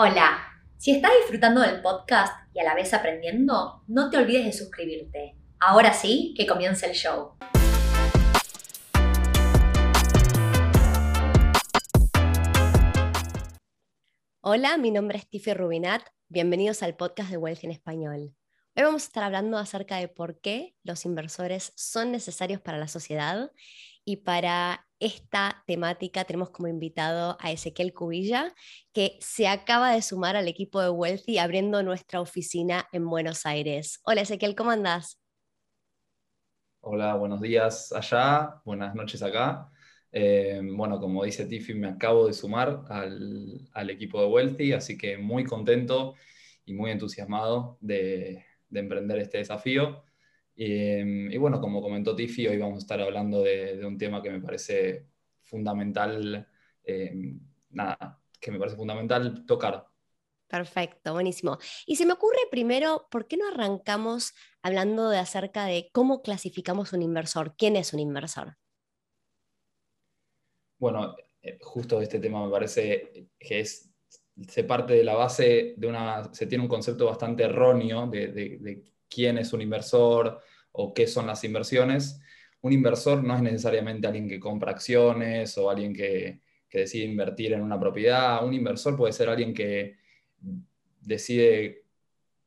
Hola, si estás disfrutando del podcast y a la vez aprendiendo, no te olvides de suscribirte. Ahora sí, que comience el show. Hola, mi nombre es Tiffy Rubinat. Bienvenidos al podcast de Wealth en Español. Hoy vamos a estar hablando acerca de por qué los inversores son necesarios para la sociedad y para esta temática tenemos como invitado a Ezequiel Cubilla, que se acaba de sumar al equipo de Wealthy abriendo nuestra oficina en Buenos Aires. Hola Ezequiel, ¿cómo andás? Hola, buenos días allá, buenas noches acá. Eh, bueno, como dice Tiffy, me acabo de sumar al, equipo de Wealthy, así que muy contento y muy entusiasmado de, de emprender este desafío. Em, y, bueno, como comentó Tiffy, hoy vamos a estar hablando de, un tema que me parece fundamental, em, nada, que me parece fundamental tocar. Perfecto, buenísimo. Y se me ocurre primero, ¿por qué no arrancamos hablando de acerca de cómo clasificamos un inversor? ¿Quién es un inversor? Bueno, eh, justo este tema me parece que es, se parte de la base de una, se tiene un concepto bastante erróneo de, de quién es un inversor o qué son las inversiones. Un inversor no es necesariamente alguien que compra acciones o alguien que, decide invertir en una propiedad. Un inversor puede ser alguien que decide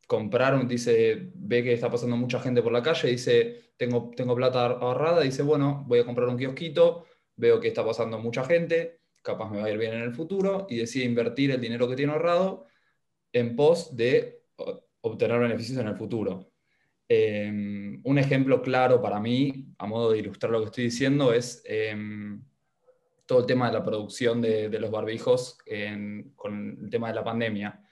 comprar, dice, ve que está pasando mucha gente por la calle, dice, tengo, tengo plata ahorrada, dice, bueno, voy a comprar un kiosquito, veo que está pasando mucha gente, capaz me va a ir bien en el futuro, y decide invertir el dinero que tiene ahorrado en pos de obtener beneficios en el futuro. Em, un ejemplo claro para mí, a modo de ilustrar lo que estoy diciendo, es em, todo el tema de la producción de, los barbijos con el tema de la pandemia.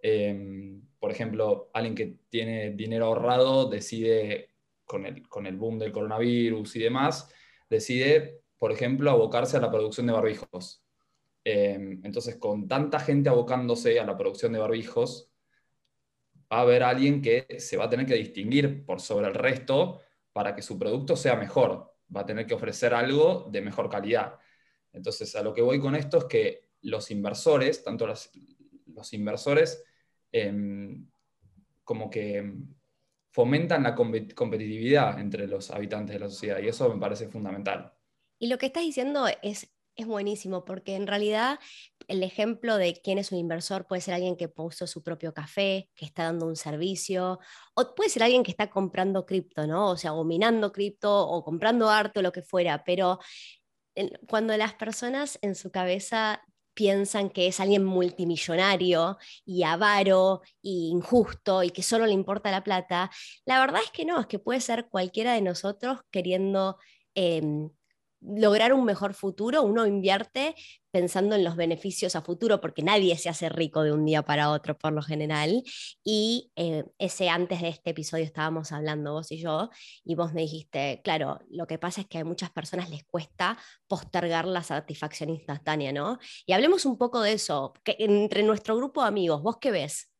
Em, por ejemplo, alguien que tiene dinero ahorrado decide, con el, con el boom del coronavirus y demás, decide, por ejemplo, abocarse a la producción de barbijos. entonces, con tanta gente abocándose a la producción de barbijos, va a haber alguien que se va a tener que distinguir por sobre el resto para que su producto sea mejor. Va a tener que ofrecer algo de mejor calidad. Entonces, a lo que voy con esto es que los inversores, tanto los, inversores, em, como que fomentan la competitividad entre los habitantes de la sociedad y eso me parece fundamental. Y lo que estás diciendo es es buenísimo porque en realidad el ejemplo de quién es un inversor puede ser alguien que puso su propio café, que está dando un servicio, o puede ser alguien que está comprando cripto, ¿no? O sea, o minando cripto o comprando arte o lo que fuera, pero cuando las personas en su cabeza piensan que es alguien multimillonario y avaro y injusto y que solo le importa la plata, la verdad es que no, es que puede ser cualquiera de nosotros queriendo em, lograr un mejor futuro, uno invierte pensando en los beneficios a futuro, porque nadie se hace rico de un día para otro por lo general. Y eh, ese antes de este episodio estábamos hablando vos y yo, y vos me dijiste, claro, lo que pasa es que a muchas personas les cuesta postergar la satisfacción instantánea, ¿no? Y hablemos un poco de eso, entre nuestro grupo de amigos, ¿vos qué ves?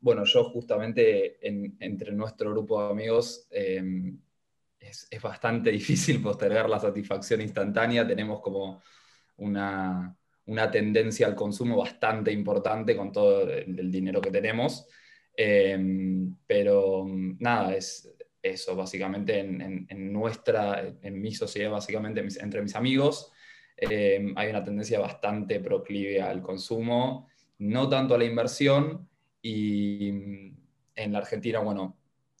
Bueno, yo justamente entre nuestro grupo de amigos... Em, es, bastante difícil postergar la satisfacción instantánea. Tenemos como una, tendencia al consumo bastante importante con todo el, dinero que tenemos. Em, pero nada, es eso, básicamente en, nuestra, en mi sociedad, básicamente entre mis amigos, em, hay una tendencia bastante proclive al consumo, no tanto a la inversión. Y en la Argentina, bueno,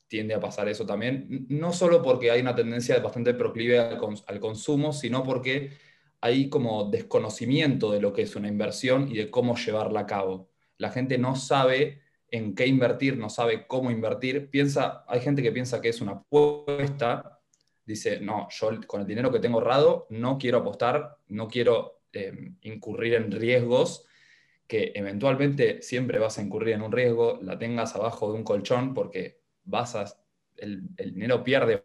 tiende a pasar eso también, no solo porque hay una tendencia bastante proclive al, consumo, sino porque hay como desconocimiento de lo que es una inversión y de cómo llevarla a cabo. La gente no sabe en qué invertir, no sabe cómo invertir. Piensa, hay gente que piensa que es una apuesta, dice, no, yo con el dinero que tengo ahorrado no quiero apostar, no quiero eh, incurrir en riesgos que eventualmente siempre vas a incurrir en un riesgo, la tengas abajo de un colchón porque vas el, dinero pierde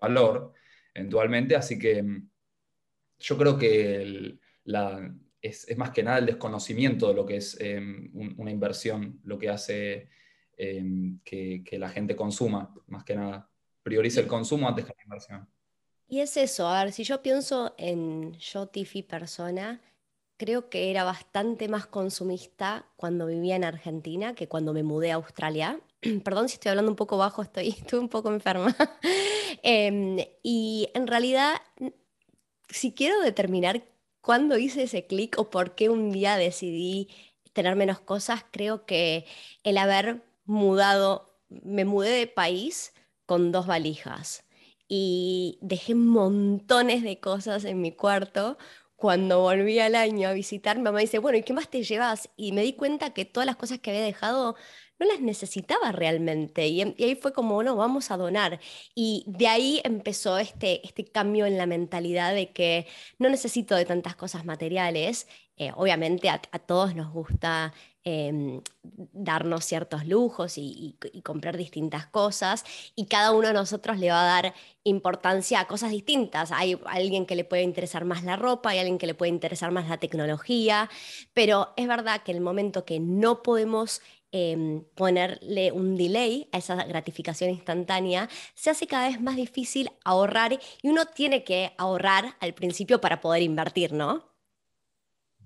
valor eventualmente, así que mm, yo creo que es, más que nada el desconocimiento de lo que es em, una inversión, lo que hace em, que, la gente consuma, más que nada. Prioriza el consumo antes que la inversión. Y es eso, a ver, si yo pienso en yo, Tiffy, persona, creo que era bastante más consumista cuando vivía en Argentina que cuando me mudé a Australia. Perdón si estoy hablando un poco bajo, estoy, estoy un poco enferma. Em, y en realidad, si quiero determinar cuándo hice ese clic o por qué un día decidí tener menos cosas, creo que el haber mudado, me mudé de país con dos valijas y dejé montones de cosas en mi cuarto. Cuando volví al año a visitar, mamá dice, bueno, ¿y qué más te llevas? Y me di cuenta que todas las cosas que había dejado no las necesitaba realmente. Y, ahí fue como, bueno, vamos a donar. Y de ahí empezó este, este cambio en la mentalidad de que no necesito de tantas cosas materiales. Eh, obviamente a, todos nos gusta em, darnos ciertos lujos y, comprar distintas cosas y cada uno de nosotros le va a dar importancia a cosas distintas. Hay alguien que le puede interesar más la ropa, hay alguien que le puede interesar más la tecnología, pero es verdad que el momento que no podemos Em, ponerle un delay a esa gratificación instantánea, se hace cada vez más difícil ahorrar y uno tiene que ahorrar al principio para poder invertir, ¿no?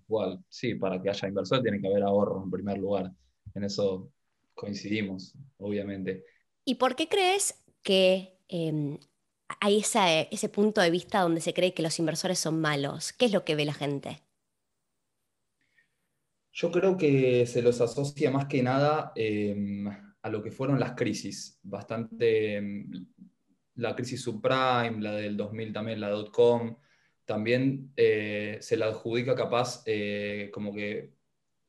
Igual, sí, para que haya inversión tiene que haber ahorro en primer lugar. En eso coincidimos, obviamente. ¿Y por qué crees que em, hay ese punto de vista donde se cree que los inversores son malos? ¿Qué es lo que ve la gente? Yo creo que se los asocia más que nada em, a lo que fueron las crisis, bastante em, la crisis subprime, la del 2000 también, la dot-com, también eh, se la adjudica capaz eh, como que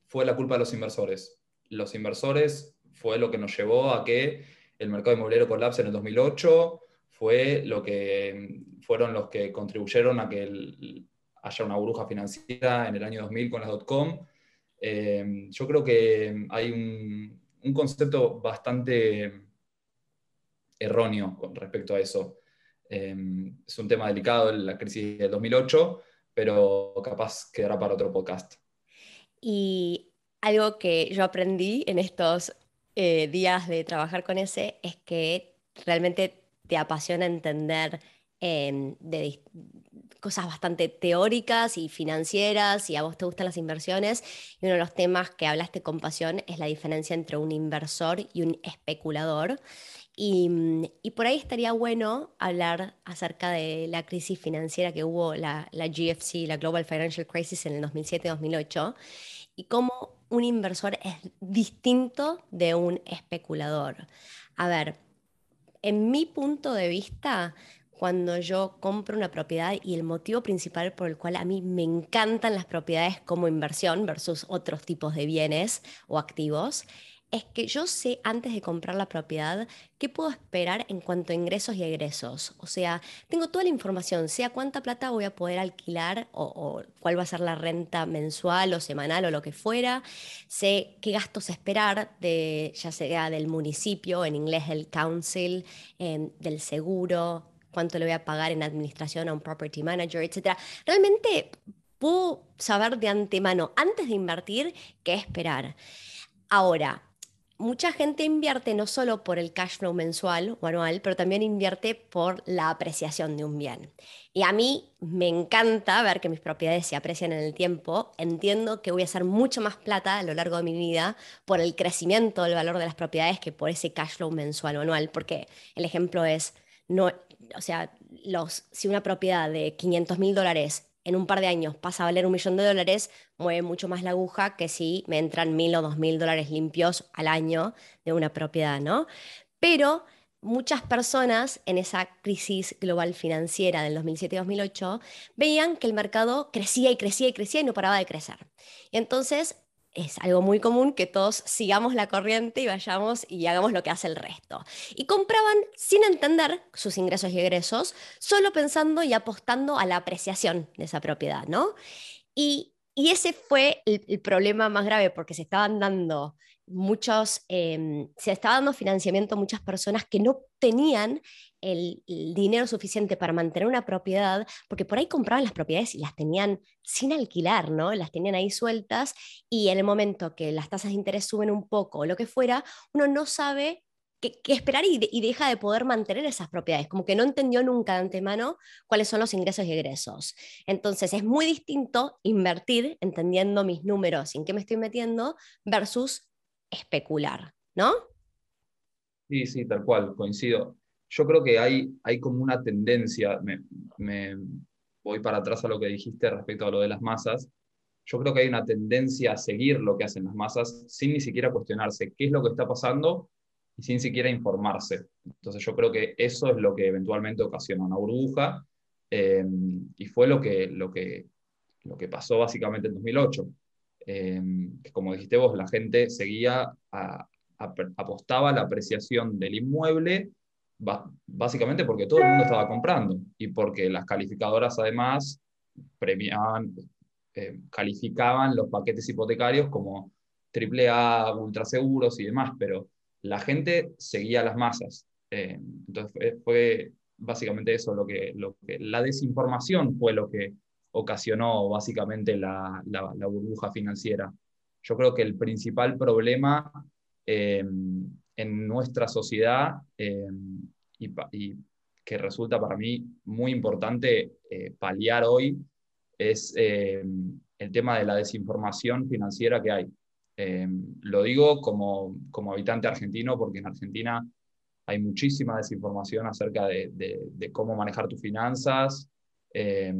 fue la culpa de los inversores. Los inversores fue lo que nos llevó a que el mercado inmobiliario colapse en el 2008, fue lo que fueron los que contribuyeron a que haya una burbuja financiera en el año 2000 con las dot-com eh, yo creo que hay un, concepto bastante erróneo con respecto a eso. Eh, es un tema delicado, la crisis del 2008, pero capaz quedará para otro podcast. Y algo que yo aprendí en estos eh, días de trabajar con ese es que realmente te apasiona entender de, cosas bastante teóricas y financieras y a vos te gustan las inversiones. Y uno de los temas que hablaste con pasión es la diferencia entre un inversor y un especulador. Y, mm, por ahí estaría bueno hablar acerca de la crisis financiera que hubo, la, la GFC, la Global Financial Crisis en el 2007-2008, y cómo un inversor es distinto de un especulador. A ver, en mi punto de vista, cuando yo compro una propiedad y el motivo principal por el cual a mí me encantan las propiedades como inversión versus otros tipos de bienes o activos, es que yo sé antes de comprar la propiedad qué puedo esperar en cuanto a ingresos y egresos. O sea, tengo toda la información, sea cuánta plata voy a poder alquilar o, cuál va a ser la renta mensual o semanal o lo que fuera. Sé qué gastos esperar, de, ya sea del municipio, en inglés el council, em, del seguro, cuánto le voy a pagar en administración a un property manager, etc. Realmente puedo saber de antemano, antes de invertir, qué esperar. Ahora, mucha gente invierte no solo por el cash flow mensual o anual, pero también invierte por la apreciación de un bien. Y a mí me encanta ver que mis propiedades se aprecian en el tiempo. Entiendo que voy a hacer mucho más plata a lo largo de mi vida por el crecimiento del valor de las propiedades que por ese cash flow mensual o anual, porque el ejemplo es, no, o sea, los, si una propiedad de 500 mil dólares en un par de años pasa a valer un millón de dólares, mueve mucho más la aguja que si me entran mil o dos mil dólares limpios al año de una propiedad, ¿no? Pero muchas personas en esa crisis global financiera del 2007-2008 veían que el mercado crecía y crecía y crecía y no paraba de crecer. Entonces es algo muy común que todos sigamos la corriente y vayamos y hagamos lo que hace el resto. Y compraban sin entender sus ingresos y egresos, solo pensando y apostando a la apreciación de esa propiedad, ¿no? Y, ese fue el, problema más grave porque se estaban dando muchos, em, se estaba dando financiamiento a muchas personas que no tenían el, dinero suficiente para mantener una propiedad, porque por ahí compraban las propiedades y las tenían sin alquilar, ¿no? Las tenían ahí sueltas y en el momento que las tasas de interés suben un poco o lo que fuera, uno no sabe que, esperar y, y, deja de poder mantener esas propiedades, como que no entendió nunca de antemano cuáles son los ingresos y egresos. Entonces es muy distinto invertir entendiendo mis números, en qué me estoy metiendo, versus especular, ¿no? Sí, sí, tal cual, coincido. Yo creo que hay, hay como una tendencia, me, me voy para atrás a lo que dijiste respecto a lo de las masas, yo creo que hay una tendencia a seguir lo que hacen las masas sin ni siquiera cuestionarse qué es lo que está pasando y sin siquiera informarse. Entonces yo creo que eso es lo que eventualmente ocasiona una burbuja eh, y fue lo que, lo, que, lo que pasó básicamente en 2008. Eh, como dijiste vos, la gente seguía, apostaba a la apreciación del inmueble básicamente porque todo el mundo estaba comprando y porque las calificadoras además premiaban, eh, calificaban los paquetes hipotecarios como AAA, ultraseguros y demás, pero la gente seguía las masas. Eh, entonces fue, básicamente eso lo que, la desinformación fue lo que ocasionó básicamente la, burbuja financiera. Yo creo que el principal problema eh, en nuestra sociedad y, y, que resulta para mí muy importante paliar hoy es eh, el tema de la desinformación financiera que hay. Eh, lo digo como, habitante argentino porque en Argentina hay muchísima desinformación acerca de, cómo manejar tus finanzas eh,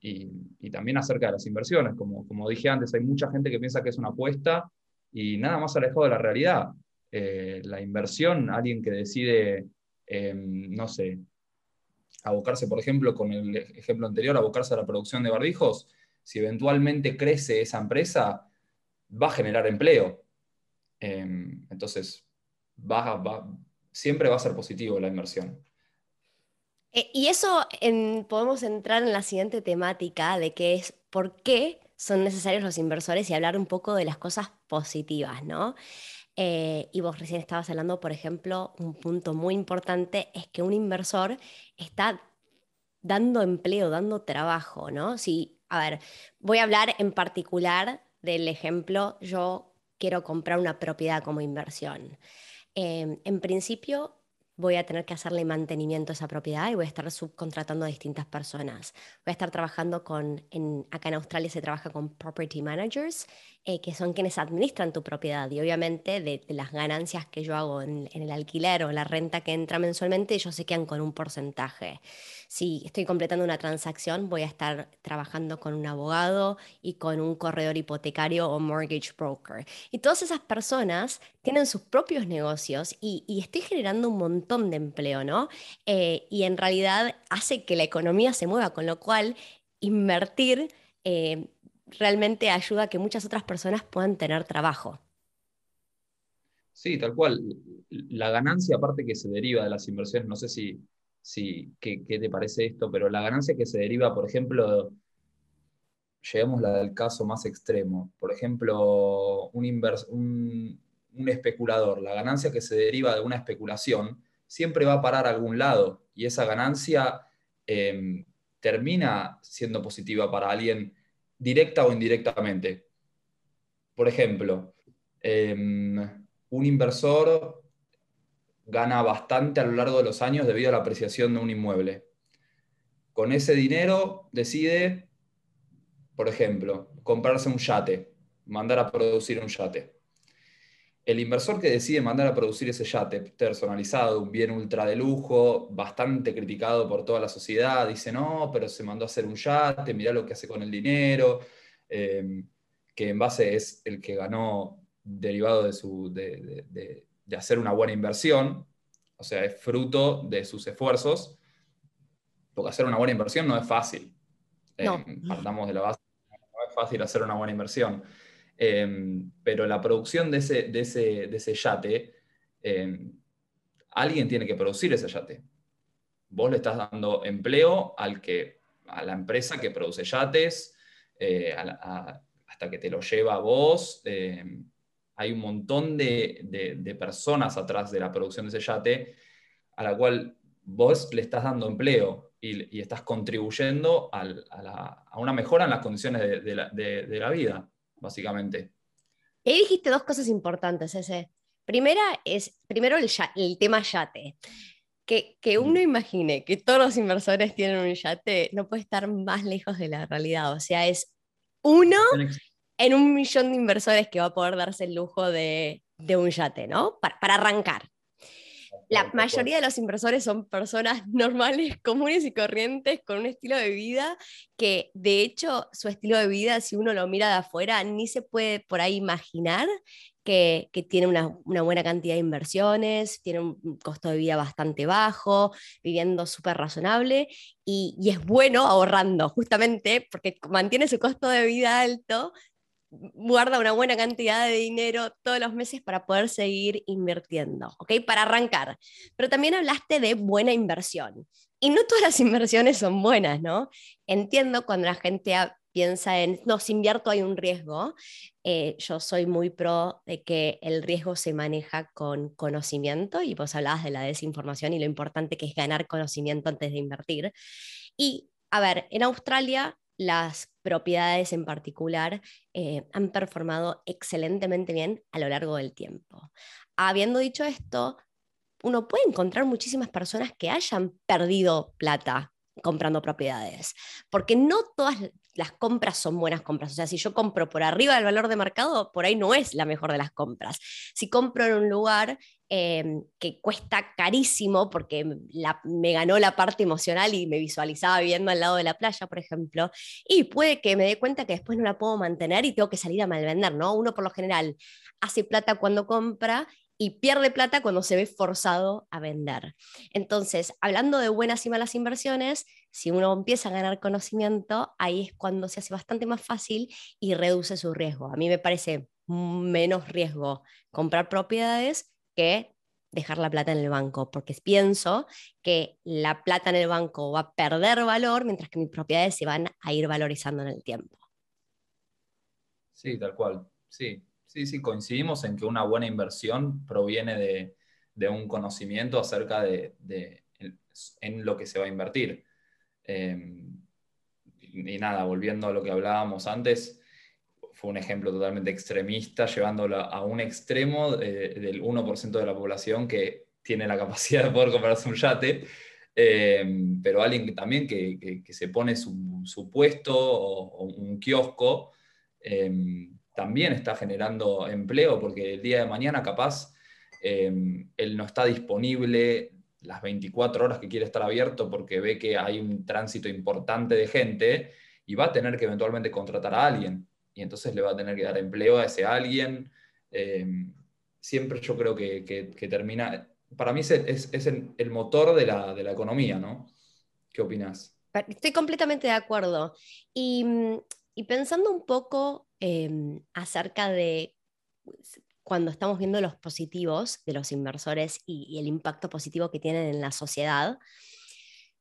y, también acerca de las inversiones. Como, como dije antes, hay mucha gente que piensa que es una apuesta y nada más alejado de la realidad. la inversión, alguien que decide, no sé, abocarse, por ejemplo, con el ejemplo anterior, abocarse a la producción de barbijos, si eventualmente crece esa empresa, va a generar empleo. Em, entonces, va, siempre va a ser positivo la inversión. Eh, y eso podemos entrar en la siguiente temática de que es por qué son necesarios los inversores y hablar un poco de las cosas positivas, ¿no? Eh, y vos recién estabas hablando, por ejemplo, un punto muy importante es que un inversor está dando empleo, dando trabajo, ¿no? Si, a ver, voy a hablar en particular del ejemplo, yo quiero comprar una propiedad como inversión. Em, en principio, voy a tener que hacerle mantenimiento a esa propiedad y voy a estar subcontratando a distintas personas. Voy a estar trabajando con, en, acá en Australia se trabaja con property managers, eh, que son quienes administran tu propiedad y obviamente de, las ganancias que yo hago en, en, el alquiler o la renta que entra mensualmente, ellos se quedan con un porcentaje. Si estoy completando una transacción, voy a estar trabajando con un abogado y con un corredor hipotecario o mortgage broker. Y todas esas personas tienen sus propios negocios y, estoy generando un montón de empleo, ¿no? Eh, y en realidad hace que la economía se mueva, con lo cual invertir eh, realmente ayuda a que muchas otras personas puedan tener trabajo. Sí, tal cual. La ganancia aparte que se deriva de las inversiones, no sé si sí, ¿qué, te parece esto? Pero la ganancia que se deriva, por ejemplo, llevemos la del caso más extremo, por ejemplo, un, un, especulador, la ganancia que se deriva de una especulación siempre va a parar a algún lado y esa ganancia em, termina siendo positiva para alguien directa o indirectamente. Por ejemplo, em, un inversor gana bastante a lo largo de los años debido a la apreciación de un inmueble. Con ese dinero decide, por ejemplo, comprarse un yate, mandar a producir un yate. El inversor que decide mandar a producir ese yate personalizado, un bien ultra de lujo, bastante criticado por toda la sociedad, dice, no, pero se mandó a hacer un yate, mirá lo que hace con el dinero, eh, que en base es el que ganó derivado de, su, de de hacer una buena inversión, o sea, es fruto de sus esfuerzos, porque hacer una buena inversión no es fácil. No. Eh, partamos de la base, no es fácil hacer una buena inversión. Eh, pero la producción de ese, de ese, de ese yate, eh, alguien tiene que producir ese yate. Vos le estás dando empleo al que, a la empresa que produce yates, hasta que te lo lleva a vos hay un montón de, personas atrás de la producción de ese yate a la cual vos le estás dando empleo y, estás contribuyendo a, una mejora en las condiciones de, la, vida, básicamente. Y dijiste dos cosas importantes, ese. Primera es, primero el, el tema yate. Que, que, uno imagine que todos los inversores tienen un yate no puede estar más lejos de la realidad. O sea, es uno en un millón de inversores que va a poder darse el lujo de, de un yate, ¿no? Para, para arrancar. La mayoría de los inversores son personas normales, comunes y corrientes con un estilo de vida que de hecho su estilo de vida, si uno lo mira de afuera, ni se puede por ahí imaginar que, que tiene una, una, buena cantidad de inversiones, tiene un costo de vida bastante bajo, viviendo súper razonable y, y es bueno ahorrando, justamente porque mantiene su costo de vida alto, guarda una buena cantidad de dinero todos los meses para poder seguir invirtiendo, ¿ok? Para arrancar. Pero también hablaste de buena inversión. Y no todas las inversiones son buenas, ¿no? Entiendo cuando la gente piensa en, no, si invierto hay un riesgo. Eh, yo soy muy pro de que el riesgo se maneja con conocimiento y vos hablabas de la desinformación y lo importante que es ganar conocimiento antes de invertir. Y, a ver, en Australia las propiedades en particular eh, han performado excelentemente bien a lo largo del tiempo. Habiendo dicho esto, uno puede encontrar muchísimas personas que hayan perdido plata comprando propiedades, porque no todas las compras son buenas compras. O sea, si yo compro por arriba del valor de mercado, por ahí no es la mejor de las compras. Si compro en un lugar em, que cuesta carísimo porque me ganó la parte emocional y me visualizaba viviendo al lado de la playa, por ejemplo, y puede que me dé cuenta que después no la puedo mantener y tengo que salir a malvender, ¿no? Uno por lo general hace plata cuando compra y pierde plata cuando se ve forzado a vender. Entonces, hablando de buenas y malas inversiones, si uno empieza a ganar conocimiento, ahí es cuando se hace bastante más fácil y reduce su riesgo. A mí me parece menos riesgo comprar propiedades dejar la plata en el banco, porque pienso que la plata en el banco va a perder valor mientras que mis propiedades se van a ir valorizando en el tiempo. Sí, tal cual. Sí, Sí, sí, coincidimos en que una buena inversión proviene de, un conocimiento acerca de, en lo que se va a invertir. Em, y nada, volviendo a lo que hablábamos antes, fue un ejemplo totalmente extremista, llevándolo a un extremo del 1% de la población que tiene la capacidad de poder comprarse un yate, em, pero alguien también que, se pone su, puesto o, un kiosco. Em, también está generando empleo, porque el día de mañana capaz em, él no está disponible las 24 horas que quiere estar abierto porque ve que hay un tránsito importante de gente y va a tener que eventualmente contratar a alguien. Y entonces le va a tener que dar empleo a ese alguien. Em, siempre yo creo que, termina, para mí es, es, el, motor de la, de la, economía, ¿no? ¿Qué opinas? Estoy completamente de acuerdo. Y, y pensando un poco Em, acerca de cuando estamos viendo los positivos de los inversores y, el impacto positivo que tienen en la sociedad,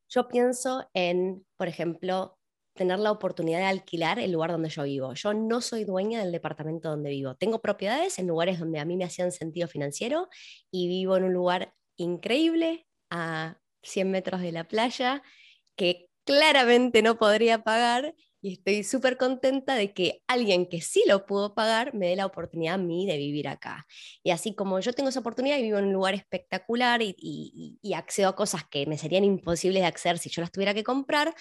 yo pienso en, por ejemplo, tener la oportunidad de alquilar el lugar donde yo vivo. Yo no soy dueña del departamento donde vivo. Tengo propiedades en lugares donde a mí me hacían sentido financiero y vivo en un lugar increíble a 100 metros de la playa que claramente no podría pagar y estoy súper contenta de que alguien que sí lo pudo pagar me dé la oportunidad a mí de vivir acá. Y así como yo tengo esa oportunidad y vivo en un lugar espectacular y, accedo a cosas que me serían imposibles de acceder si yo las tuviera que comprar,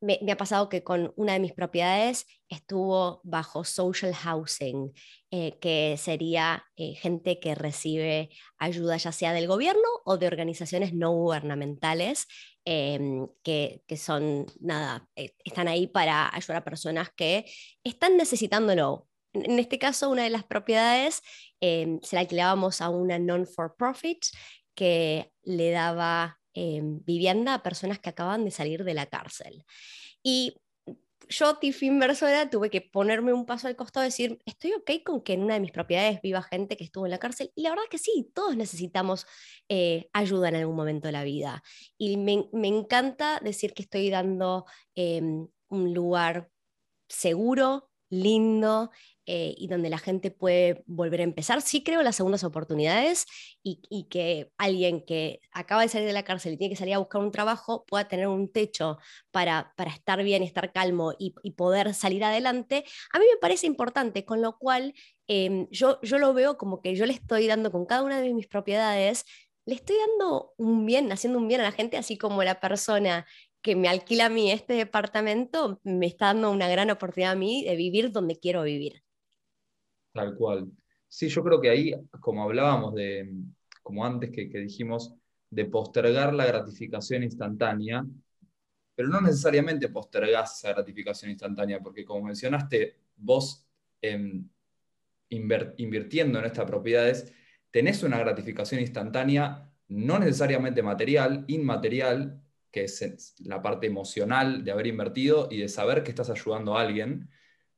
me, ha pasado que con una de mis propiedades estuvo bajo social housing, eh, que sería eh, gente que recibe ayuda ya sea del gobierno o de organizaciones no gubernamentales Em, que, son, nada, eh, están ahí para ayudar a personas que están necesitándolo. En este caso, una de las propiedades em, se la alquilábamos a una non-for-profit que le daba em, vivienda a personas que acaban de salir de la cárcel. Y yo, Tiffy inversora, tuve que ponerme un paso al costado y decir, estoy ok con que en una de mis propiedades viva gente que estuvo en la cárcel. Y la verdad que sí, todos necesitamos eh, ayuda en algún momento de la vida. Y me, encanta decir que estoy dando em, un lugar seguro, lindo, eh, y donde la gente puede volver a empezar. Sí creo las segundas oportunidades y, que alguien que acaba de salir de la cárcel y tiene que salir a buscar un trabajo pueda tener un techo para, para estar bien, estar calmo y, poder salir adelante, a mí me parece importante, con lo cual em, yo, yo lo veo como que yo le estoy dando con cada una de mis propiedades, le estoy dando un bien, haciendo un bien a la gente, así como la persona que me alquila a mí este departamento me está dando una gran oportunidad a mí de vivir donde quiero vivir. Tal cual. Sí, yo creo que ahí, como hablábamos de, como antes que, dijimos, de postergar la gratificación instantánea, pero no necesariamente postergás esa gratificación instantánea, porque como mencionaste, vos em, invirtiendo en estas propiedades, tenés una gratificación instantánea, no necesariamente material, inmaterial, que es la parte emocional de haber invertido y de saber que estás ayudando a alguien.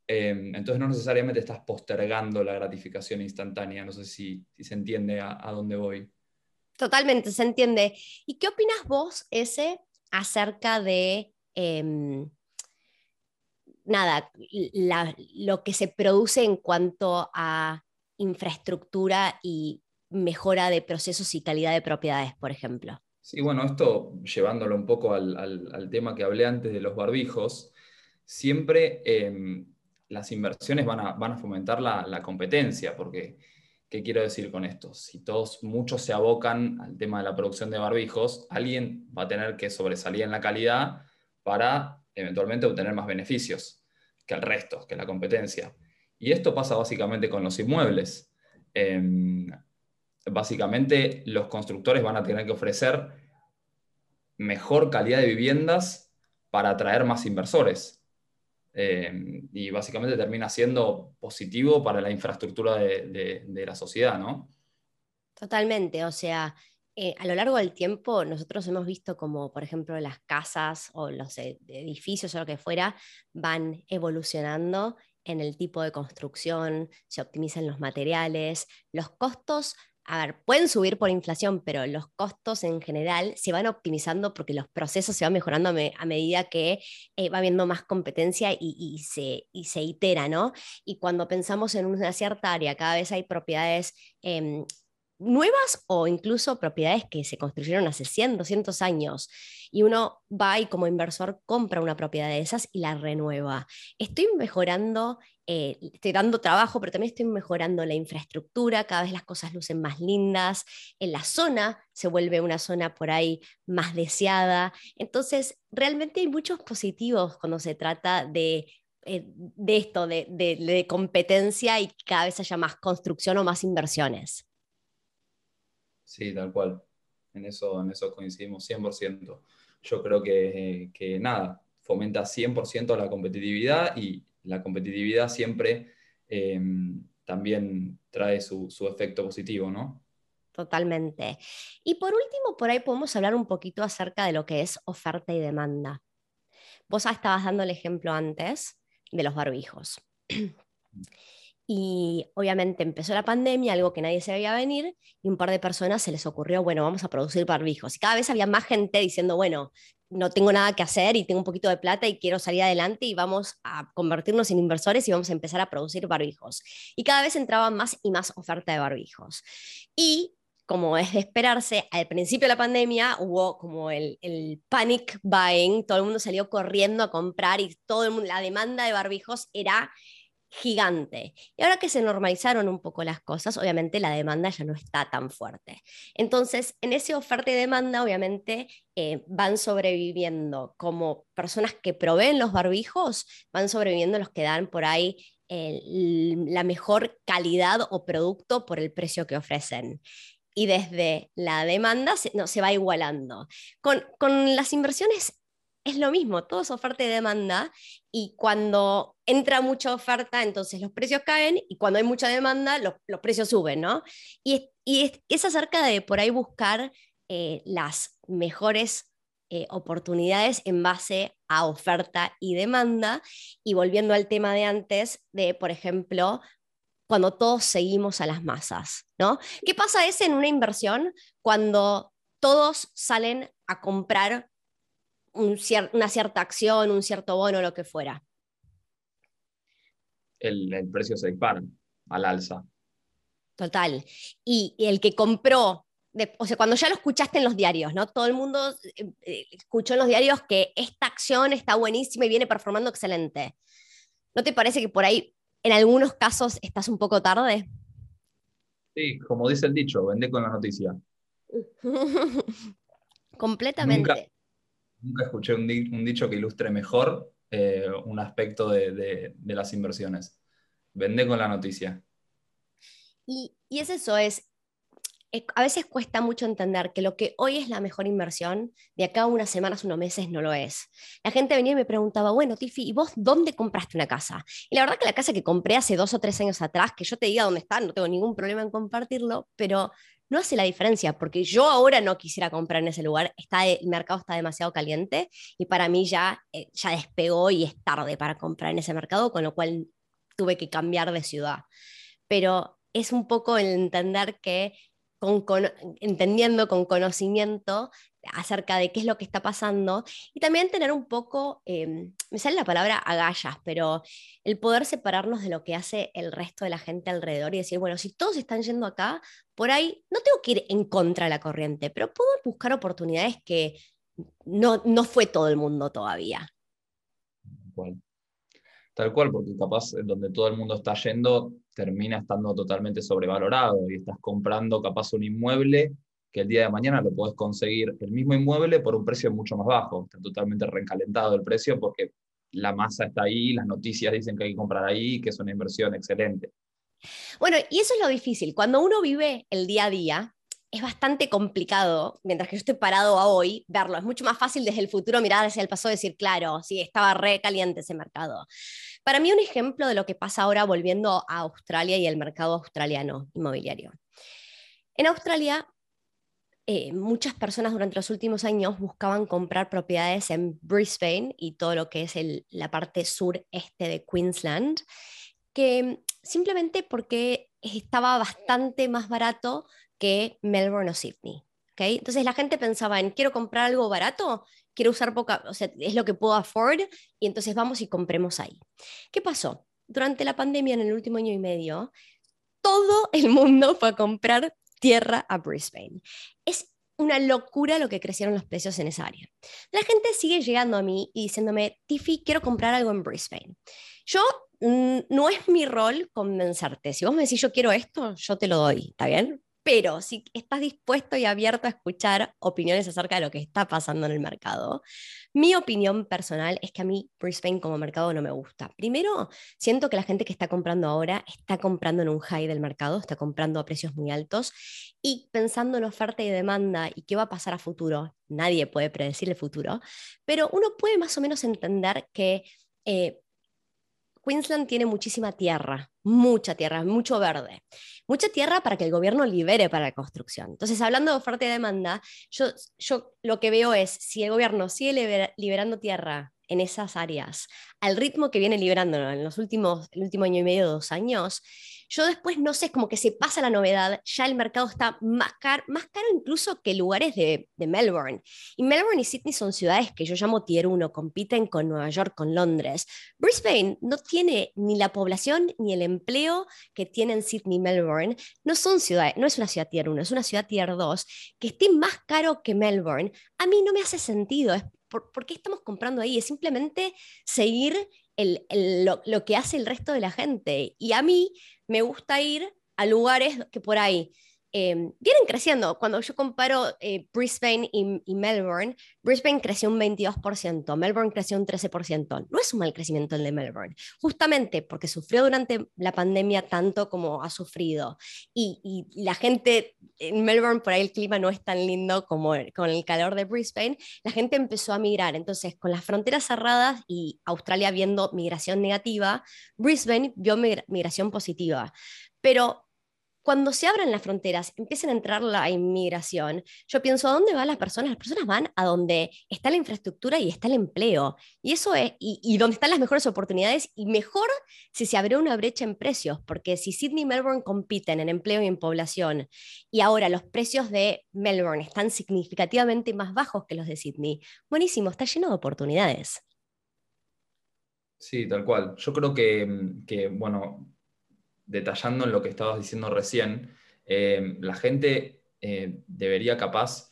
Em, entonces no necesariamente estás postergando la gratificación instantánea. No sé si, se entiende a, dónde voy. Totalmente, se entiende. ¿Y qué opinas vos, ese, acerca de, em, nada, lo que se produce en cuanto a infraestructura y mejora de procesos y calidad de propiedades, por ejemplo? Sí, bueno, esto llevándolo un poco al, tema que hablé antes de los barbijos, siempre em, las inversiones van a, fomentar la, competencia, porque, ¿qué quiero decir con esto? Si todos, muchos se abocan al tema de la producción de barbijos, alguien va a tener que sobresalir en la calidad para eventualmente obtener más beneficios que el resto, que la competencia. Y esto pasa básicamente con los inmuebles. Em, básicamente los constructores van a tener que ofrecer mejor calidad de viviendas para atraer más inversores. Eh, y básicamente termina siendo positivo para la infraestructura de, la sociedad, ¿no? Totalmente, o sea, eh, a lo largo del tiempo nosotros hemos visto como, por ejemplo, las casas o los edificios o lo que fuera van evolucionando en el tipo de construcción, se optimizan los materiales, los costos a ver, pueden subir por inflación, pero los costos en general se van optimizando porque los procesos se van mejorando a, medida que eh, va habiendo más competencia y, se, itera, ¿no? Y cuando pensamos en una cierta área, cada vez hay propiedades em, nuevas o incluso propiedades que se construyeron hace 100, 200 años y uno va y como inversor compra una propiedad de esas y la renueva. Estoy mejorando, eh, estoy dando trabajo, pero también estoy mejorando la infraestructura, cada vez las cosas lucen más lindas, en la zona se vuelve una zona por ahí más deseada. Entonces, realmente hay muchos positivos cuando se trata de eh, de esto, de, de, competencia y cada vez haya más construcción o más inversiones. Sí, tal cual. En eso, en eso coincidimos 100%. Yo creo que, que nada, fomenta 100% la competitividad y la competitividad siempre eh, también trae su, su, efecto positivo, ¿no? Totalmente. Y por último, por ahí podemos hablar un poquito acerca de lo que es oferta y demanda. Vos estabas dando el ejemplo antes de los barbijos. Y obviamente empezó la pandemia, algo que nadie se veía venir, y un par de personas se les ocurrió, bueno, vamos a producir barbijos. Y cada vez había más gente diciendo, bueno, no tengo nada que hacer y tengo un poquito de plata y quiero salir adelante y vamos a convertirnos en inversores y vamos a empezar a producir barbijos. Y cada vez entraba más y más oferta de barbijos. Y como es de esperarse, al principio de la pandemia hubo como el, el, panic buying, todo el mundo salió corriendo a comprar y todo el mundo, la demanda de barbijos era gigante. Y ahora que se normalizaron un poco las cosas, obviamente la demanda ya no está tan fuerte. Entonces, en ese oferta y demanda, obviamente, eh, van sobreviviendo como personas que proveen los barbijos, van sobreviviendo los que dan por ahí la mejor calidad o producto por el precio que ofrecen y desde la demanda se, no, se va igualando. Con, con, las inversiones es lo mismo, todo es oferta y demanda, y cuando entra mucha oferta, entonces los precios caen, y cuando hay mucha demanda, los, precios suben, ¿no? Y, es, acerca de por ahí buscar eh, las mejores eh, oportunidades en base a oferta y demanda, y volviendo al tema de antes, de, por ejemplo, cuando todos seguimos a las masas, ¿no? ¿Qué pasa es en una inversión cuando todos salen a comprar una cierta acción, un cierto bono, lo que fuera. El, precio se dispara al alza. Total. Y, el que compró, o sea, cuando ya lo escuchaste en los diarios, ¿no? Todo el mundo eh, eh, escuchó en los diarios que esta acción está buenísima y viene performando excelente. ¿No te parece que por ahí en algunos casos estás un poco tarde. Sí, como dice el dicho, vende con la noticia. Completamente. Nunca, escuché un, dicho que ilustre mejor eh, un aspecto de, las inversiones. Vende con la noticia. Y, y es eso, es eh, a veces cuesta mucho entender que lo que hoy es la mejor inversión, de acá a unas semanas, unos meses, no lo es. La gente venía y me preguntaba, bueno, Tiffy, ¿y vos dónde compraste una casa? Y la verdad que la casa que compré hace dos o tres años atrás, que yo te diga dónde está, no tengo ningún problema en compartirlo, pero no hace la diferencia, porque yo ahora no quisiera comprar en ese lugar, está, el mercado está demasiado caliente y para mí ya, eh, ya despegó y es tarde para comprar en ese mercado, con lo cual tuve que cambiar de ciudad. Pero es un poco el entender que entendiendo con conocimiento acerca de qué es lo que está pasando y también tener un poco, em, me sale la palabra agallas, pero el poder separarnos de lo que hace el resto de la gente alrededor y decir, bueno, si todos están yendo acá, por ahí no tengo que ir en contra de la corriente, pero puedo buscar oportunidades que no, no fue todo el mundo todavía. Tal cual, porque capaz donde todo el mundo está yendo termina estando totalmente sobrevalorado y estás comprando capaz un inmueble que el día de mañana lo puedes conseguir el mismo inmueble por un precio mucho más bajo. Está totalmente recalentado el precio porque la masa está ahí, las noticias dicen que hay que comprar ahí, que es una inversión excelente. Bueno, y eso es lo difícil. Cuando uno vive el día a día, es bastante complicado, mientras que yo estoy parado hoy, verlo. Es mucho más fácil desde el futuro mirar hacia el pasado y decir, claro, sí, estaba re caliente ese mercado. Para mí un ejemplo de lo que pasa ahora volviendo a Australia y el mercado australiano inmobiliario. En Australia, eh, muchas personas durante los últimos años buscaban comprar propiedades en Brisbane y todo lo que es la parte sureste de Queensland, que simplemente porque estaba bastante más barato que Melbourne o Sydney. ¿okay? Entonces la gente pensaba en, quiero comprar algo barato, quiero usar poca, o sea, es lo que puedo afford, y entonces vamos y compremos ahí. ¿Qué pasó? Durante la pandemia, en el último año y medio, todo el mundo fue a comprar tierra a Brisbane. Es una locura lo que crecieron los precios en esa área. La gente sigue llegando a mí y diciéndome, Tiffy, quiero comprar algo en Brisbane. Yo mm, no es mi rol convencerte. Si vos me decís yo quiero esto, yo te lo doy, ¿está bien? Pero si estás dispuesto y abierto a escuchar opiniones acerca de lo que está pasando en el mercado, mi opinión personal es que a mí Brisbane como mercado no me gusta. Primero, siento que la gente que está comprando ahora está comprando en un high del mercado, está comprando a precios muy altos y pensando en oferta y demanda y qué va a pasar a futuro. Nadie puede predecir el futuro, pero uno puede más o menos entender que eh, Queensland tiene muchísima tierra, mucha tierra, mucho verde, mucha tierra para que el gobierno libere para la construcción. Entonces, hablando de oferta y demanda, yo, yo lo que veo es, si el gobierno sigue liberando tierra en esas áreas al ritmo que viene liberando en los últimos, el último año y medio, dos años, yo después no sé, es como que se pasa la novedad, ya el mercado está más, caro, más caro incluso que lugares de, de, Melbourne. Y Melbourne y Sydney son ciudades que yo llamo Tier 1, compiten con Nueva York, con Londres. Brisbane no tiene ni la población ni el empleo que tienen Sydney y Melbourne. No son ciudades, no es una ciudad Tier 1, es una ciudad Tier 2 que esté más caro que Melbourne. A mí no me hace sentido, es por, ¿por, qué estamos comprando ahí? Es simplemente seguir lo, que hace el resto de la gente. Y a mí me gusta ir a lugares que por ahí Em, vienen creciendo. Cuando yo comparo eh, Brisbane y, Melbourne, Brisbane creció un 22%, Melbourne creció un 13%. No es un mal crecimiento el de Melbourne, justamente porque sufrió durante la pandemia tanto como ha sufrido. Y, la gente en Melbourne, por ahí el clima no es tan lindo como con el calor de Brisbane, la gente empezó a migrar. Entonces, con las fronteras cerradas y Australia viendo migración negativa, Brisbane vio migración positiva. Pero cuando se abran las fronteras, empiecen a entrar la inmigración, yo pienso, ¿a dónde van las personas? Las personas van a donde está la infraestructura y está el empleo. Y eso es, y, donde están las mejores oportunidades, y mejor si se abrió una brecha en precios, porque si Sydney y Melbourne compiten en empleo y en población, y ahora los precios de Melbourne están significativamente más bajos que los de Sydney, buenísimo, está lleno de oportunidades. Sí, tal cual. Yo creo que bueno, detallando en lo que estabas diciendo recién, eh, la gente eh, debería capaz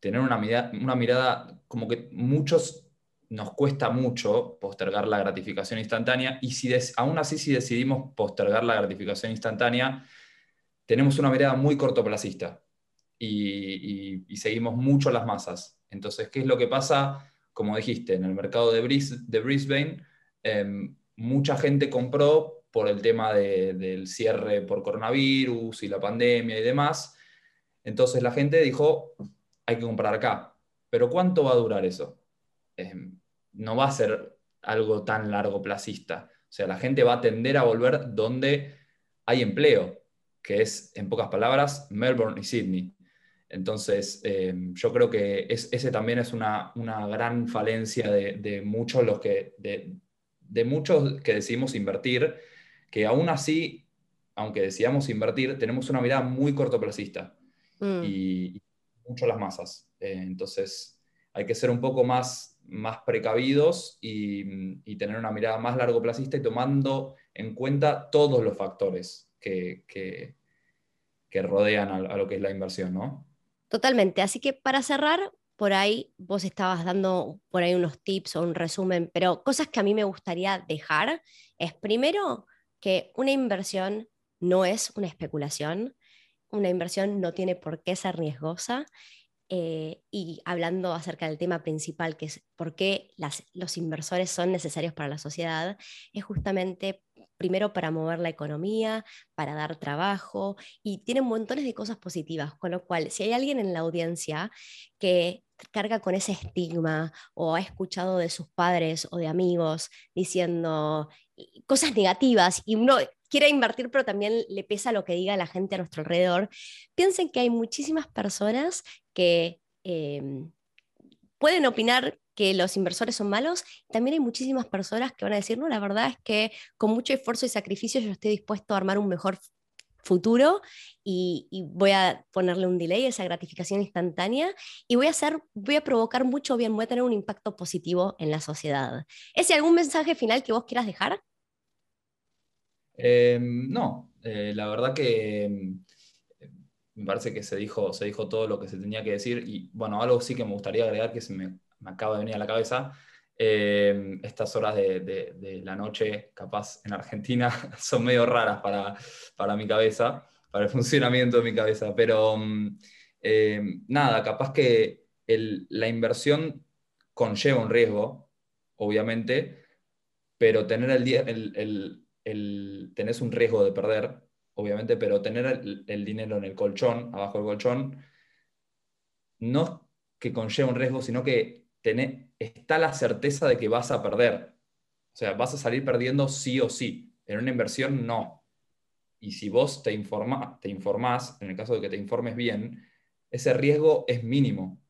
tener una mirada, una mirada como que muchos nos cuesta mucho postergar la gratificación instantánea y si aún así si decidimos postergar la gratificación instantánea, tenemos una mirada muy cortoplacista y, seguimos mucho las masas. Entonces, ¿qué es lo que pasa? Como dijiste, en el mercado de, Brisbane, em, mucha gente compró por el tema del cierre por coronavirus y la pandemia y demás. Entonces la gente dijo, hay que comprar acá. Pero ¿cuánto va a durar eso? Em, no va a ser algo tan largo placista. O sea, la gente va a tender a volver donde hay empleo, que es, en pocas palabras, Melbourne y Sydney. Entonces, em, yo creo que ese también es una, gran falencia de, muchos los que, de, muchos que decidimos invertir, que aún así, aunque decidamos invertir, tenemos una mirada muy cortoplacista mm. y, mucho las masas. Eh, entonces, hay que ser un poco más, más precavidos y, tener una mirada más largo placista y tomando en cuenta todos los factores que, que, rodean a, a, lo que es la inversión, ¿no? Totalmente. Así que para cerrar, por ahí vos estabas dando por ahí unos tips o un resumen, pero cosas que a mí me gustaría dejar es primero que una inversión no es una especulación, una inversión no tiene por qué ser riesgosa. Eh, y hablando acerca del tema principal, que es por qué los inversores son necesarios para la sociedad, es justamente primero para mover la economía, para dar trabajo y tienen montones de cosas positivas, con lo cual si hay alguien en la audiencia que carga con ese estigma o ha escuchado de sus padres o de amigos diciendo cosas negativas y uno quiere invertir pero también le pesa lo que diga la gente a nuestro alrededor, piensen que hay muchísimas personas que em, pueden opinar que los inversores son malos, también hay muchísimas personas que van a decir, no, la verdad es que con mucho esfuerzo y sacrificio yo estoy dispuesto a armar un mejor futuro y, voy a ponerle un delay, esa gratificación instantánea, y voy a, hacer, voy a provocar mucho bien, voy a tener un impacto positivo en la sociedad. ¿Es algún mensaje final que vos quieras dejar? Em, no, eh, la verdad que em, me parece que se dijo, se dijo todo lo que se tenía que decir y bueno, algo sí que me gustaría agregar que se me me acaba de venir a la cabeza, eh, estas horas de, la noche, capaz en Argentina, son medio raras para, para mi cabeza, para el funcionamiento de mi cabeza, pero mm, eh, nada, capaz que la inversión conlleva un riesgo, obviamente, pero tener el, el, tenés un riesgo de perder, obviamente, pero tener el, dinero en el colchón, abajo del colchón, no que conlleva un riesgo, sino que está la certeza de que vas a perder. O sea, vas a salir perdiendo sí o sí. En una inversión, no. Y si vos te, informa, te informás, en el caso de que te informes bien, ese riesgo es mínimo.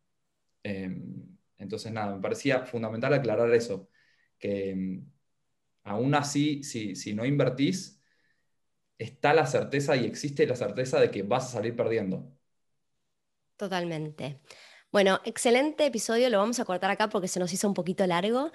Em, entonces, nada, me parecía fundamental aclarar eso, que em, aún así, si, si no invertís, está la certeza y existe la certeza de que vas a salir perdiendo. Totalmente. Bueno, excelente episodio, lo vamos a cortar acá porque se nos hizo un poquito largo.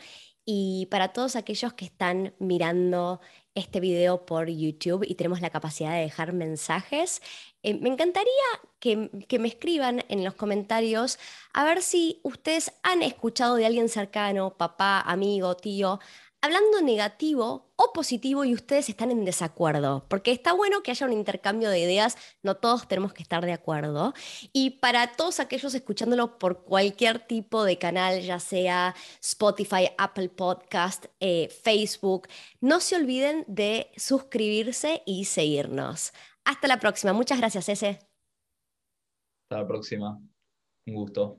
Y para todos aquellos que están mirando este video por YouTube y tenemos la capacidad de dejar mensajes, eh, me encantaría que, que, me escriban en los comentarios a ver si ustedes han escuchado de alguien cercano, papá, amigo, tío, hablando negativo o positivo y ustedes están en desacuerdo, porque está bueno que haya un intercambio de ideas, no todos tenemos que estar de acuerdo. Y para todos aquellos escuchándolo por cualquier tipo de canal, ya sea Spotify, Apple Podcast, eh, Facebook, no se olviden de suscribirse y seguirnos. Hasta la próxima. Muchas gracias, Ese. Hasta la próxima. Un gusto.